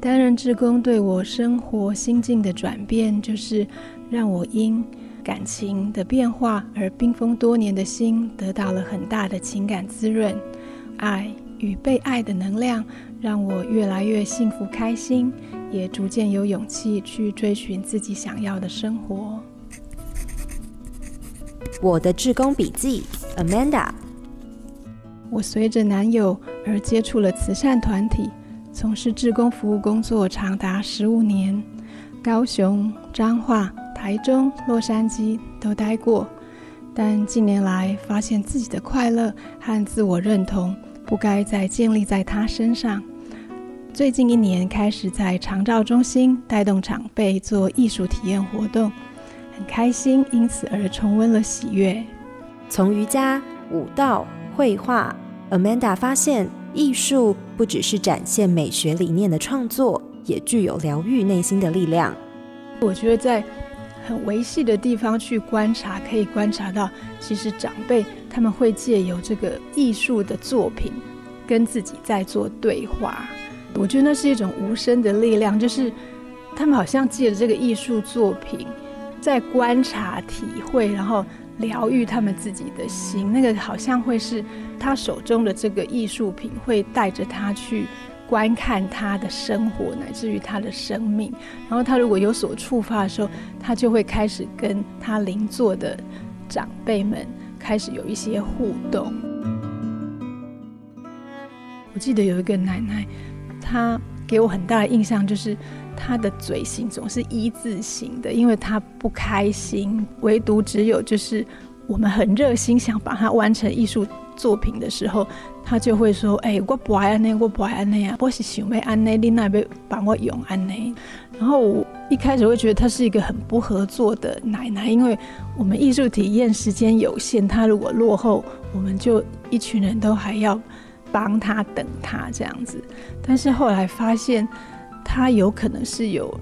担任志工对我生活心境的转变，就是让我因感情的变化而冰封多年的心得到了很大的情感滋润。爱与被爱的能量，让我越来越幸福开心，也逐渐有勇气去追寻自己想要的生活。我的志工笔记，Amanda。我随着男友而接触了慈善团体。从事志工服务工作长达十五年，高雄、彰化、台中、洛杉矶都待过，但近年来发现自己的快乐和自我认同不该再建立在他身上。最近一年开始在长照中心带动长辈做艺术体验活动，很开心，因此而重温了喜悦。从瑜伽、舞蹈、绘画，Amanda 发现。艺术不只是展现美学理念的创作，也具有疗愈内心的力量。我觉得在很维系的地方去观察，可以观察到，其实长辈他们会借由这个艺术的作品跟自己在做对话。我觉得那是一种无声的力量，就是他们好像借着这个艺术作品在观察、体会，然后。疗愈他们自己的心，那个好像会是他手中的这个艺术品，会带着他去观看他的生活，乃至于他的生命。然后他如果有所触发的时候，他就会开始跟他邻座的长辈们开始有一些互动。我记得有一个奶奶，她给我很大的印象就是。他的嘴型总是一字形的，因为他不开心。唯独只有就是我们很热心想把它完成艺术作品的时候，他就会说：“哎，我不爱安内，我不爱安内啊，我是想要安内，你那边帮我用安内。”然后我一开始会觉得他是一个很不合作的奶奶，因为我们艺术体验时间有限，他如果落后，我们就一群人都还要帮他等他这样子。但是后来发现。他有可能是有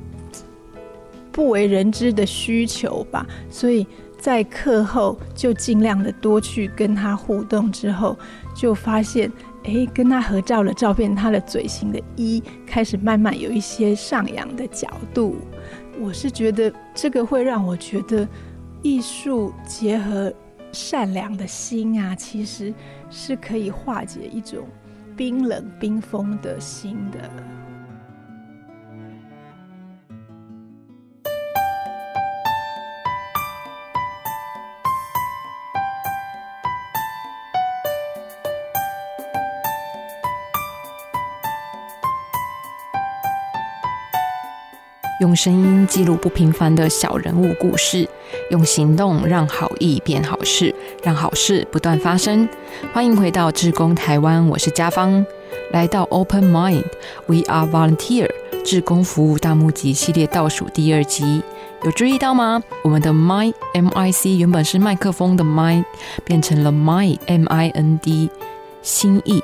不为人知的需求吧，所以在课后就尽量的多去跟他互动。之后就发现，哎，跟他合照的照片，他的嘴型的一开始慢慢有一些上扬的角度。我是觉得这个会让我觉得，艺术结合善良的心啊，其实是可以化解一种冰冷冰封的心的。用声音记录不平凡的小人物故事，用行动让好意变好事，让好事不断发生。欢迎回到志工台湾，我是家芳。来到 Open Mind，We Are Volunteer 志工服务大募集系列倒数第二集，有注意到吗？我们的 Mind M I C 原本是麦克风的 Mind，变成了 Mind M I N D 心意。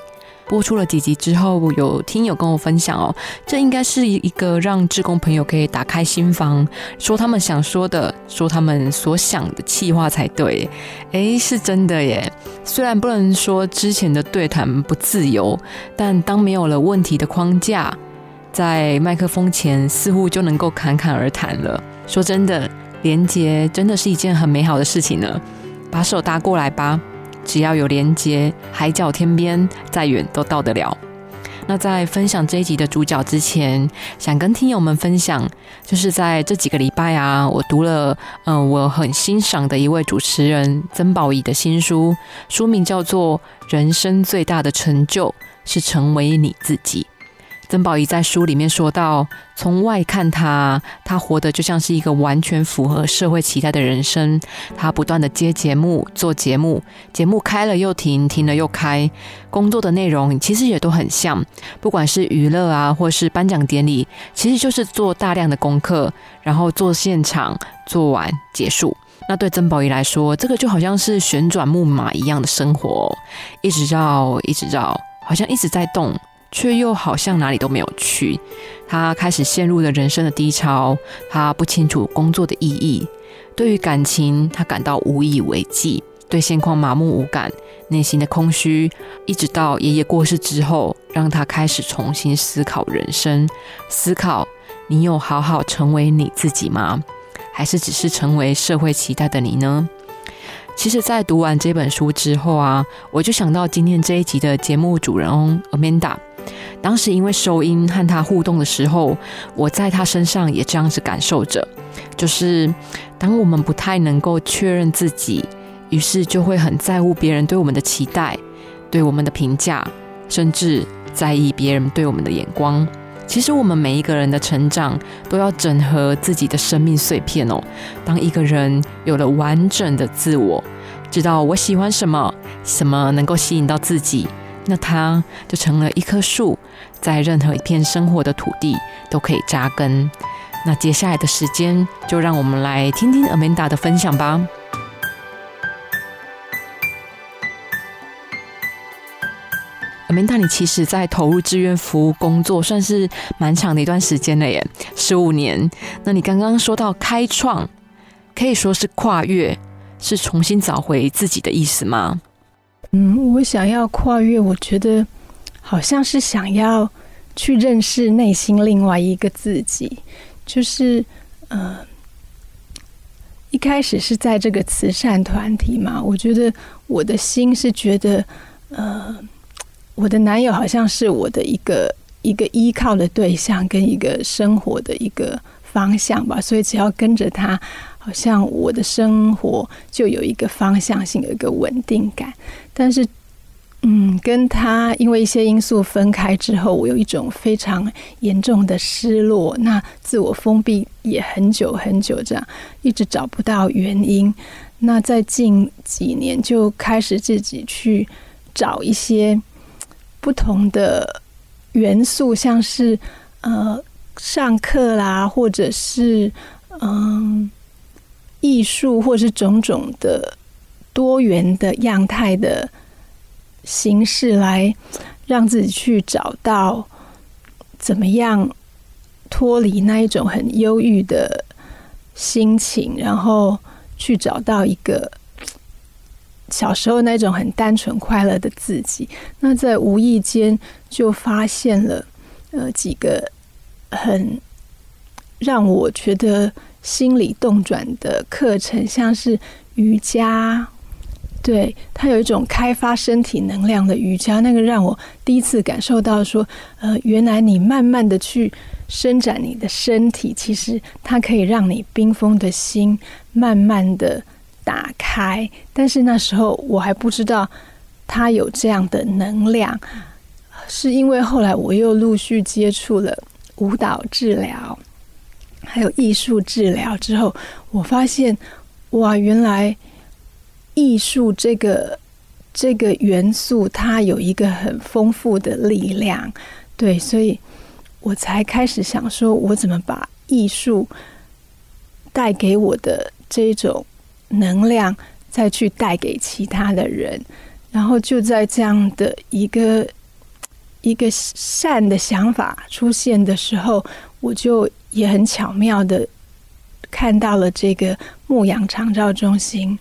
播出了几集之后，有听友跟我分享哦，这应该是一个让志工朋友可以打开心房，说他们想说的，说他们所想的气话才对。诶，是真的耶。虽然不能说之前的对谈不自由，但当没有了问题的框架，在麦克风前似乎就能够侃侃而谈了。说真的，连接真的是一件很美好的事情呢。把手搭过来吧。只要有连接，海角天边，再远都到得了。那在分享这一集的主角之前，想跟听友们分享，就是在这几个礼拜啊，我读了，嗯，我很欣赏的一位主持人曾宝仪的新书，书名叫做《人生最大的成就是成为你自己》。曾宝仪在书里面说到，从外看他，他活得就像是一个完全符合社会期待的人生。他不断的接节目、做节目，节目开了又停，停了又开。工作的内容其实也都很像，不管是娱乐啊，或是颁奖典礼，其实就是做大量的功课，然后做现场，做完结束。那对曾宝仪来说，这个就好像是旋转木马一样的生活，一直绕，一直绕，好像一直在动。却又好像哪里都没有去，他开始陷入了人生的低潮。他不清楚工作的意义，对于感情他感到无以为继，对现况麻木无感，内心的空虚，一直到爷爷过世之后，让他开始重新思考人生，思考你有好好成为你自己吗？还是只是成为社会期待的你呢？其实，在读完这本书之后啊，我就想到今天这一集的节目主人翁 Amanda。当时因为收音和他互动的时候，我在他身上也这样子感受着，就是当我们不太能够确认自己，于是就会很在乎别人对我们的期待、对我们的评价，甚至在意别人对我们的眼光。其实我们每一个人的成长都要整合自己的生命碎片哦。当一个人有了完整的自我，知道我喜欢什么，什么能够吸引到自己，那它就成了一棵树，在任何一片生活的土地都可以扎根。那接下来的时间，就让我们来听听 Amanda 的分享吧。明大，你其实，在投入志愿服务工作，算是蛮长的一段时间了耶，十五年。那你刚刚说到开创，可以说是跨越，是重新找回自己的意思吗？嗯，我想要跨越，我觉得好像是想要去认识内心另外一个自己，就是呃，一开始是在这个慈善团体嘛，我觉得我的心是觉得呃。我的男友好像是我的一个一个依靠的对象，跟一个生活的一个方向吧。所以只要跟着他，好像我的生活就有一个方向性，有一个稳定感。但是，嗯，跟他因为一些因素分开之后，我有一种非常严重的失落。那自我封闭也很久很久，这样一直找不到原因。那在近几年就开始自己去找一些。不同的元素，像是呃上课啦，或者是嗯艺术，或是种种的多元的样态的形式，来让自己去找到怎么样脱离那一种很忧郁的心情，然后去找到一个。小时候那种很单纯快乐的自己，那在无意间就发现了呃几个很让我觉得心理动转的课程，像是瑜伽，对它有一种开发身体能量的瑜伽，那个让我第一次感受到说，呃，原来你慢慢的去伸展你的身体，其实它可以让你冰封的心慢慢的。打开，但是那时候我还不知道它有这样的能量，是因为后来我又陆续接触了舞蹈治疗，还有艺术治疗之后，我发现哇，原来艺术这个这个元素它有一个很丰富的力量，对，所以我才开始想说，我怎么把艺术带给我的这种。能量再去带给其他的人，然后就在这样的一个一个善的想法出现的时候，我就也很巧妙的看到了这个牧羊长照中心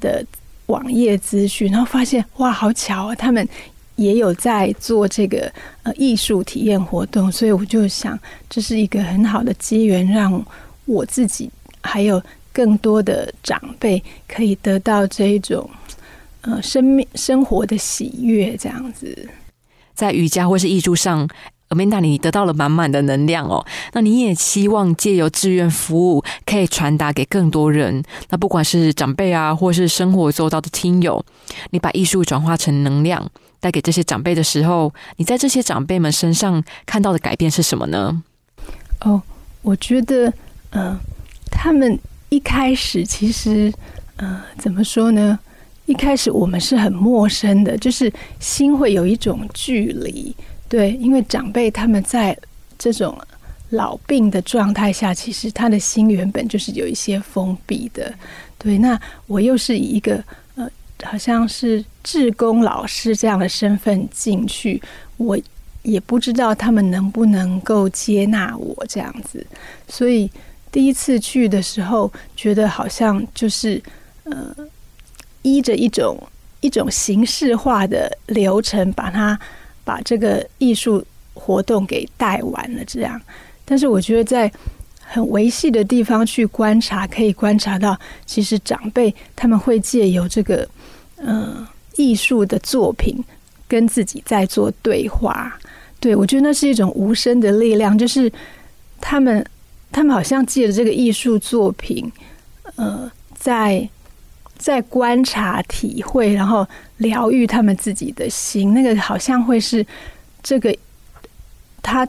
的网页资讯，然后发现哇，好巧啊！他们也有在做这个呃艺术体验活动，所以我就想，这是一个很好的机缘，让我自己还有。更多的长辈可以得到这一种呃生命生活的喜悦，这样子，在瑜伽或是艺术上，Amanda，你得到了满满的能量哦。那你也希望借由志愿服务，可以传达给更多人。那不管是长辈啊，或是生活周遭的亲友，你把艺术转化成能量，带给这些长辈的时候，你在这些长辈们身上看到的改变是什么呢？哦，我觉得，嗯，他们。一开始其实，呃，怎么说呢？一开始我们是很陌生的，就是心会有一种距离，对，因为长辈他们在这种老病的状态下，其实他的心原本就是有一些封闭的，对。那我又是以一个呃，好像是志工老师这样的身份进去，我也不知道他们能不能够接纳我这样子，所以。第一次去的时候，觉得好像就是呃，依着一种一种形式化的流程，把它把这个艺术活动给带完了。这样，但是我觉得在很维系的地方去观察，可以观察到，其实长辈他们会借由这个嗯艺术的作品跟自己在做对话。对我觉得那是一种无声的力量，就是他们他们好像借着这个艺术作品，呃，在。在观察、体会，然后疗愈他们自己的心，那个好像会是这个他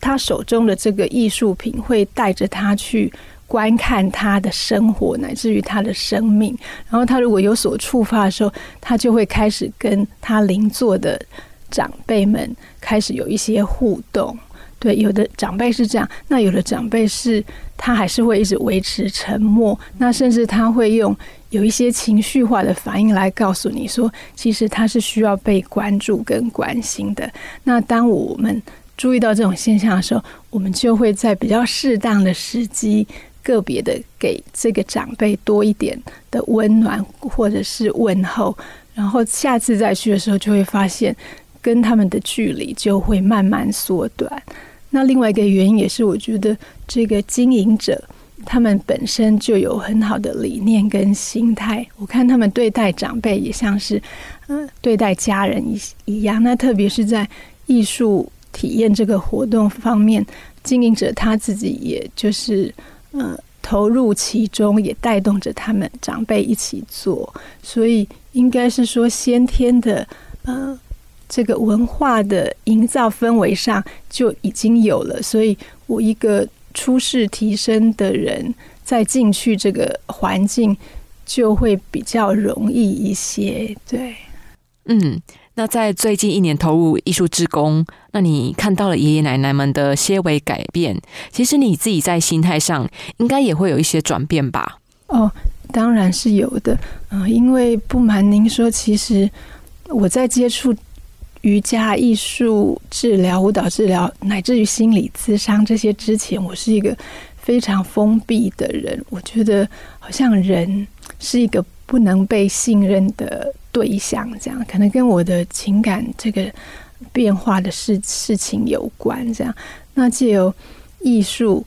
他手中的这个艺术品，会带着他去观看他的生活，乃至于他的生命。然后他如果有所触发的时候，他就会开始跟他邻座的长辈们开始有一些互动。对，有的长辈是这样，那有的长辈是他还是会一直维持沉默，那甚至他会用。有一些情绪化的反应来告诉你说，其实他是需要被关注跟关心的。那当我们注意到这种现象的时候，我们就会在比较适当的时机，个别的给这个长辈多一点的温暖或者是问候，然后下次再去的时候，就会发现跟他们的距离就会慢慢缩短。那另外一个原因也是，我觉得这个经营者。他们本身就有很好的理念跟心态，我看他们对待长辈也像是，嗯，对待家人一一样。那特别是在艺术体验这个活动方面，经营者他自己也就是，呃，投入其中，也带动着他们长辈一起做。所以应该是说，先天的，呃，这个文化的营造氛围上就已经有了。所以我一个。初试提升的人，再进去这个环境，就会比较容易一些。对，嗯，那在最近一年投入艺术之工，那你看到了爷爷奶奶们的些微改变，其实你自己在心态上应该也会有一些转变吧？哦，当然是有的。嗯，因为不瞒您说，其实我在接触。瑜伽、艺术治疗、舞蹈治疗，乃至于心理咨商这些之前，我是一个非常封闭的人。我觉得好像人是一个不能被信任的对象，这样可能跟我的情感这个变化的事事情有关。这样，那借由艺术，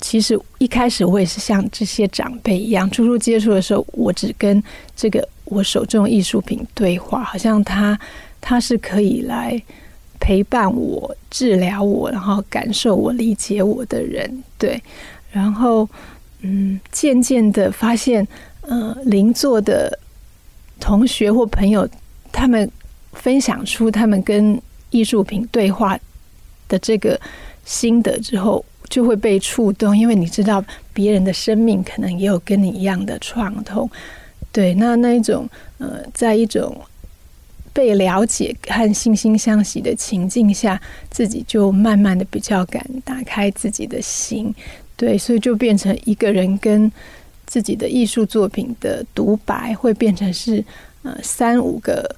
其实一开始我也是像这些长辈一样，初初接触的时候，我只跟这个我手中艺术品对话，好像他。他是可以来陪伴我、治疗我，然后感受我、理解我的人，对。然后，嗯，渐渐的发现，呃，邻座的同学或朋友，他们分享出他们跟艺术品对话的这个心得之后，就会被触动，因为你知道别人的生命可能也有跟你一样的创痛，对。那那一种，呃，在一种。被了解和惺惺相惜的情境下，自己就慢慢的比较敢打开自己的心，对，所以就变成一个人跟自己的艺术作品的独白，会变成是呃三五个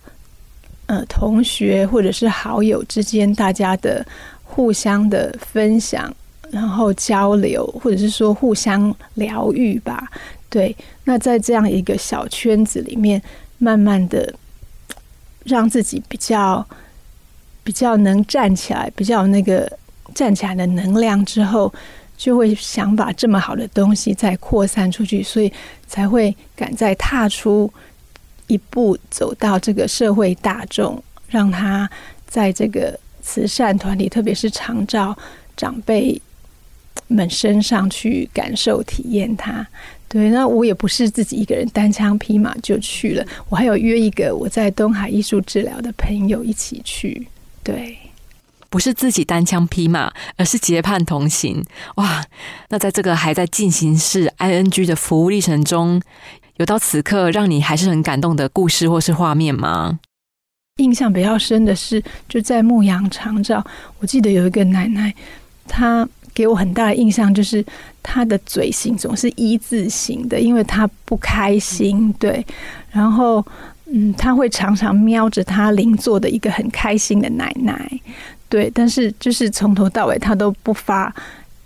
呃同学或者是好友之间大家的互相的分享，然后交流，或者是说互相疗愈吧。对，那在这样一个小圈子里面，慢慢的。让自己比较比较能站起来，比较那个站起来的能量之后，就会想把这么好的东西再扩散出去，所以才会敢再踏出一步，走到这个社会大众，让他在这个慈善团体，特别是长照长辈们身上去感受、体验它。对，那我也不是自己一个人单枪匹马就去了，我还有约一个我在东海艺术治疗的朋友一起去。对，不是自己单枪匹马，而是结伴同行。哇，那在这个还在进行式 ING 的服务历程中，有到此刻让你还是很感动的故事或是画面吗？印象比较深的是，就在牧羊长照，我记得有一个奶奶，她。给我很大的印象就是他的嘴型总是一字形的，因为他不开心，对。然后，嗯，他会常常瞄着他邻座的一个很开心的奶奶，对。但是就是从头到尾他都不发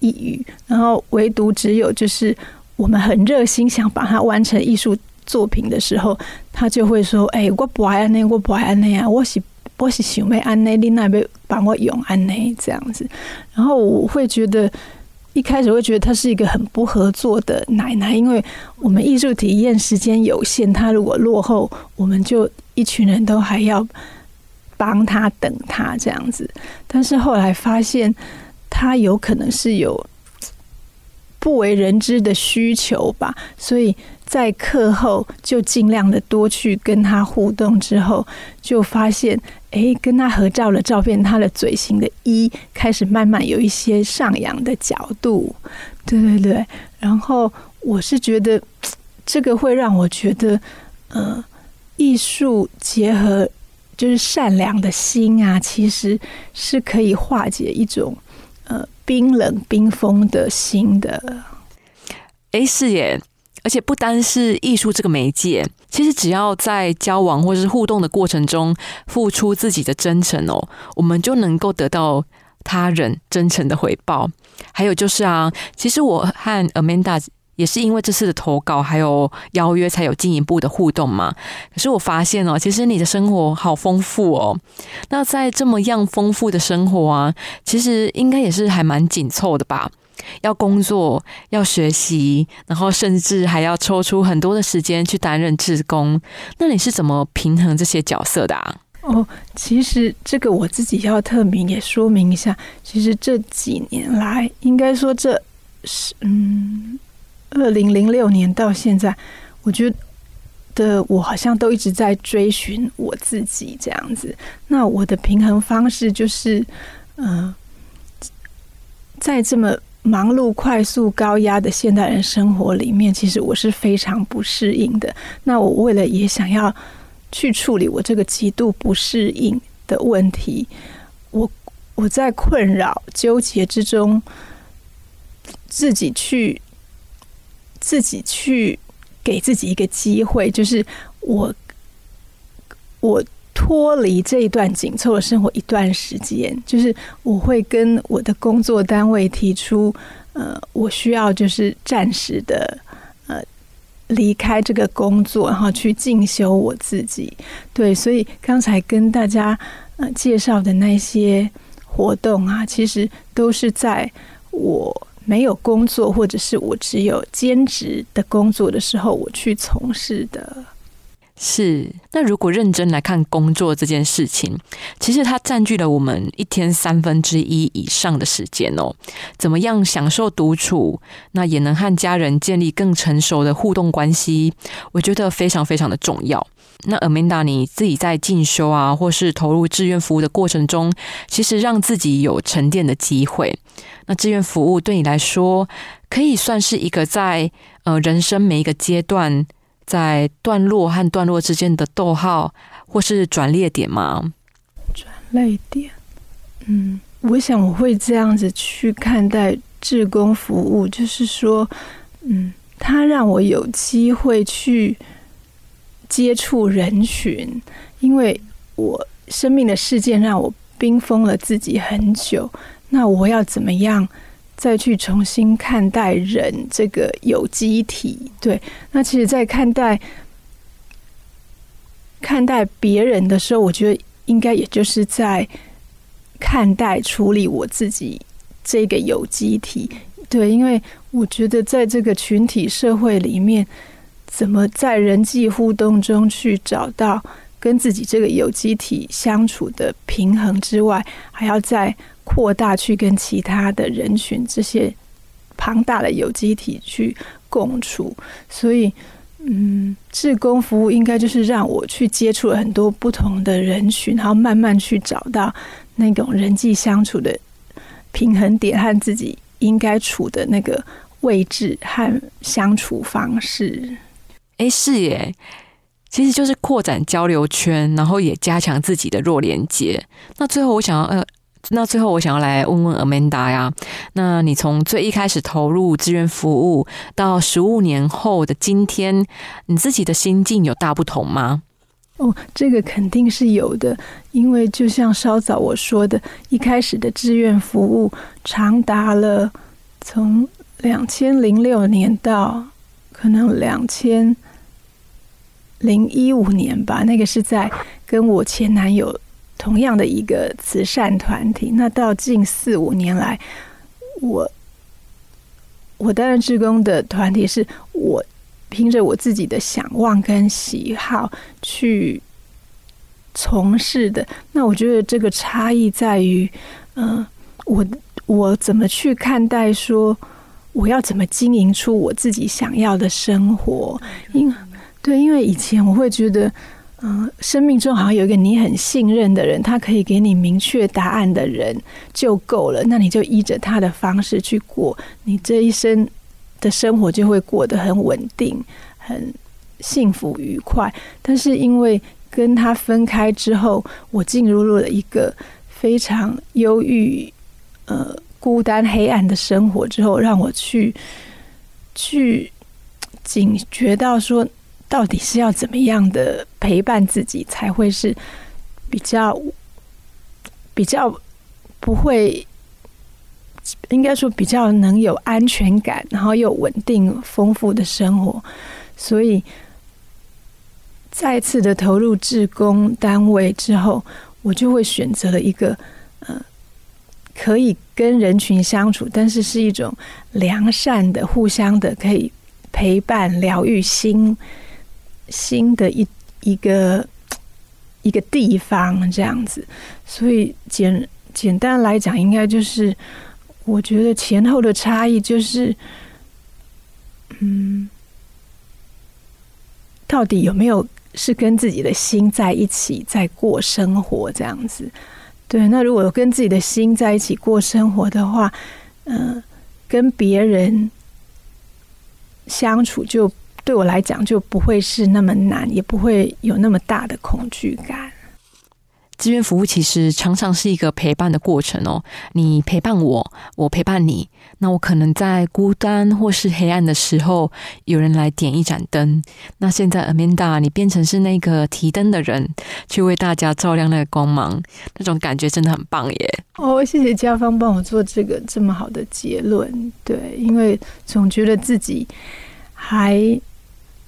一语，然后唯独只有就是我们很热心想把它完成艺术作品的时候，他就会说：“哎，我不爱安内，我不爱安内啊，我是我是想要安内，你那边帮我用安内这样子。”然后我会觉得。一开始会觉得他是一个很不合作的奶奶，因为我们艺术体验时间有限，他如果落后，我们就一群人都还要帮他等他这样子。但是后来发现，他有可能是有不为人知的需求吧，所以。在课后就尽量的多去跟他互动，之后就发现，哎，跟他合照的照片，他的嘴型的一开始慢慢有一些上扬的角度，对对对。然后我是觉得这个会让我觉得，呃，艺术结合就是善良的心啊，其实是可以化解一种呃冰冷冰封的心的。哎，是耶。而且不单是艺术这个媒介，其实只要在交往或者是互动的过程中付出自己的真诚哦，我们就能够得到他人真诚的回报。还有就是啊，其实我和 Amanda 也是因为这次的投稿还有邀约，才有进一步的互动嘛。可是我发现哦，其实你的生活好丰富哦。那在这么样丰富的生活啊，其实应该也是还蛮紧凑的吧。要工作，要学习，然后甚至还要抽出很多的时间去担任志工。那你是怎么平衡这些角色的啊？哦，其实这个我自己要特明也说明一下。其实这几年来，应该说这是嗯，二零零六年到现在，我觉得我好像都一直在追寻我自己这样子。那我的平衡方式就是，嗯，在这么。忙碌、快速、高压的现代人生活里面，其实我是非常不适应的。那我为了也想要去处理我这个极度不适应的问题，我我在困扰、纠结之中，自己去自己去给自己一个机会，就是我我。脱离这一段紧凑的生活一段时间，就是我会跟我的工作单位提出，呃，我需要就是暂时的呃离开这个工作，然后去进修我自己。对，所以刚才跟大家呃介绍的那些活动啊，其实都是在我没有工作或者是我只有兼职的工作的时候，我去从事的。是，那如果认真来看工作这件事情，其实它占据了我们一天三分之一以上的时间哦。怎么样享受独处，那也能和家人建立更成熟的互动关系，我觉得非常非常的重要。那 Amanda，你自己在进修啊，或是投入志愿服务的过程中，其实让自己有沉淀的机会。那志愿服务对你来说，可以算是一个在呃人生每一个阶段。在段落和段落之间的逗号，或是转列点吗？转类点，嗯，我想我会这样子去看待志工服务，就是说，嗯，它让我有机会去接触人群，因为我生命的事件让我冰封了自己很久，那我要怎么样？再去重新看待人这个有机体，对，那其实，在看待看待别人的时候，我觉得应该也就是在看待处理我自己这个有机体，对，因为我觉得在这个群体社会里面，怎么在人际互动中去找到跟自己这个有机体相处的平衡之外，还要在。扩大去跟其他的人群这些庞大的有机体去共处，所以，嗯，志工服务应该就是让我去接触了很多不同的人群，然后慢慢去找到那种人际相处的平衡点和自己应该处的那个位置和相处方式。哎，是耶，其实就是扩展交流圈，然后也加强自己的弱连接。那最后，我想要呃。那最后，我想要来问问 Amanda 呀，那你从最一开始投入志愿服务到十五年后的今天，你自己的心境有大不同吗？哦，这个肯定是有的，因为就像稍早我说的，一开始的志愿服务长达了从两千零六年到可能两千零一五年吧，那个是在跟我前男友同样的一个慈善团体。那到近四五年来，我我担任志工的团体是我凭着我自己的想望跟喜好去从事的。那我觉得这个差异在于，嗯，我我怎么去看待说我要怎么经营出我自己想要的生活？因对，因为以前我会觉得，嗯，生命中好像有一个你很信任的人，他可以给你明确答案的人就够了，那你就依着他的方式去过，你这一生的生活就会过得很稳定、很幸福愉快。但是因为跟他分开之后，我进入了一个非常忧郁、呃孤单、黑暗的生活之后，让我去去警觉到说。到底是要怎么样的陪伴自己才会是比较比较不会，应该说比较能有安全感，然后又稳定丰富的生活。所以再次的投入志工单位之后，我就会选择了一个呃可以跟人群相处，但是是一种良善的、互相的可以陪伴、疗愈心。新的一一个一个地方这样子，所以简简单来讲，应该就是我觉得前后的差异就是，嗯，到底有没有是跟自己的心在一起在过生活这样子？对，那如果跟自己的心在一起过生活的话，嗯，跟别人相处就。对我来讲就不会是那么难，也不会有那么大的恐惧感。志愿服务其实常常是一个陪伴的过程哦。你陪伴我，我陪伴你。那我可能在孤单或是黑暗的时候，有人来点一盏灯。那现在 Amanda，你变成是那个提灯的人，去为大家照亮那个光芒，那种感觉真的很棒耶！哦，谢谢家芳帮我做这个这么好的结论。对，因为总觉得自己还。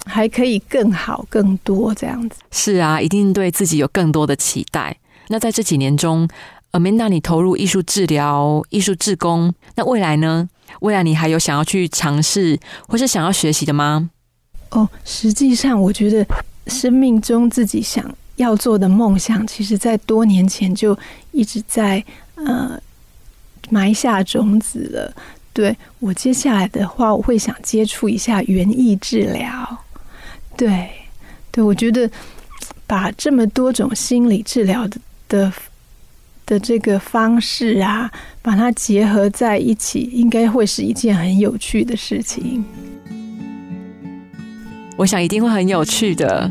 还可以更好、更多这样子。是啊，一定对自己有更多的期待。那在这几年中，Amanda，你投入艺术治疗、艺术志工，那未来呢？未来你还有想要去尝试或是想要学习的吗？哦，实际上，我觉得生命中自己想要做的梦想，其实在多年前就一直在呃埋下种子了。对我接下来的话，我会想接触一下园艺治疗。对，对，我觉得把这么多种心理治疗的的的这个方式啊，把它结合在一起，应该会是一件很有趣的事情。我想一定会很有趣的。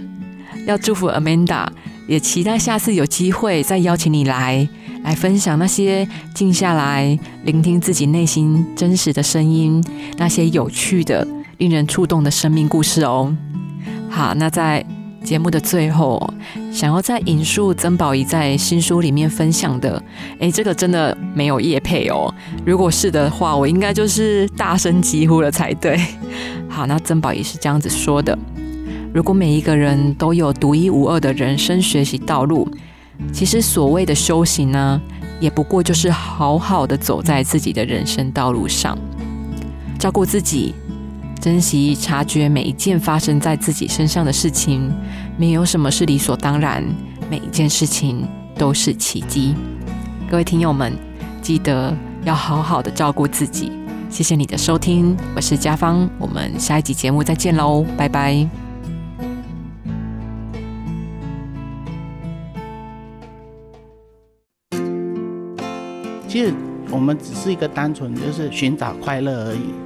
要祝福 Amanda，也期待下次有机会再邀请你来，来分享那些静下来聆听自己内心真实的声音，那些有趣的、令人触动的生命故事哦。好，那在节目的最后，想要再引述曾宝仪在新书里面分享的，哎，这个真的没有叶配哦。如果是的话，我应该就是大声疾呼了才对。好，那曾宝仪是这样子说的：如果每一个人都有独一无二的人生学习道路，其实所谓的修行呢，也不过就是好好的走在自己的人生道路上，照顾自己。珍惜察觉每一件发生在自己身上的事情，没有什么是理所当然，每一件事情都是奇迹。各位听友们，记得要好好的照顾自己。谢谢你的收听，我是嘉芳，我们下一集节目再见喽，拜拜。其实我们只是一个单纯就是寻找快乐而已。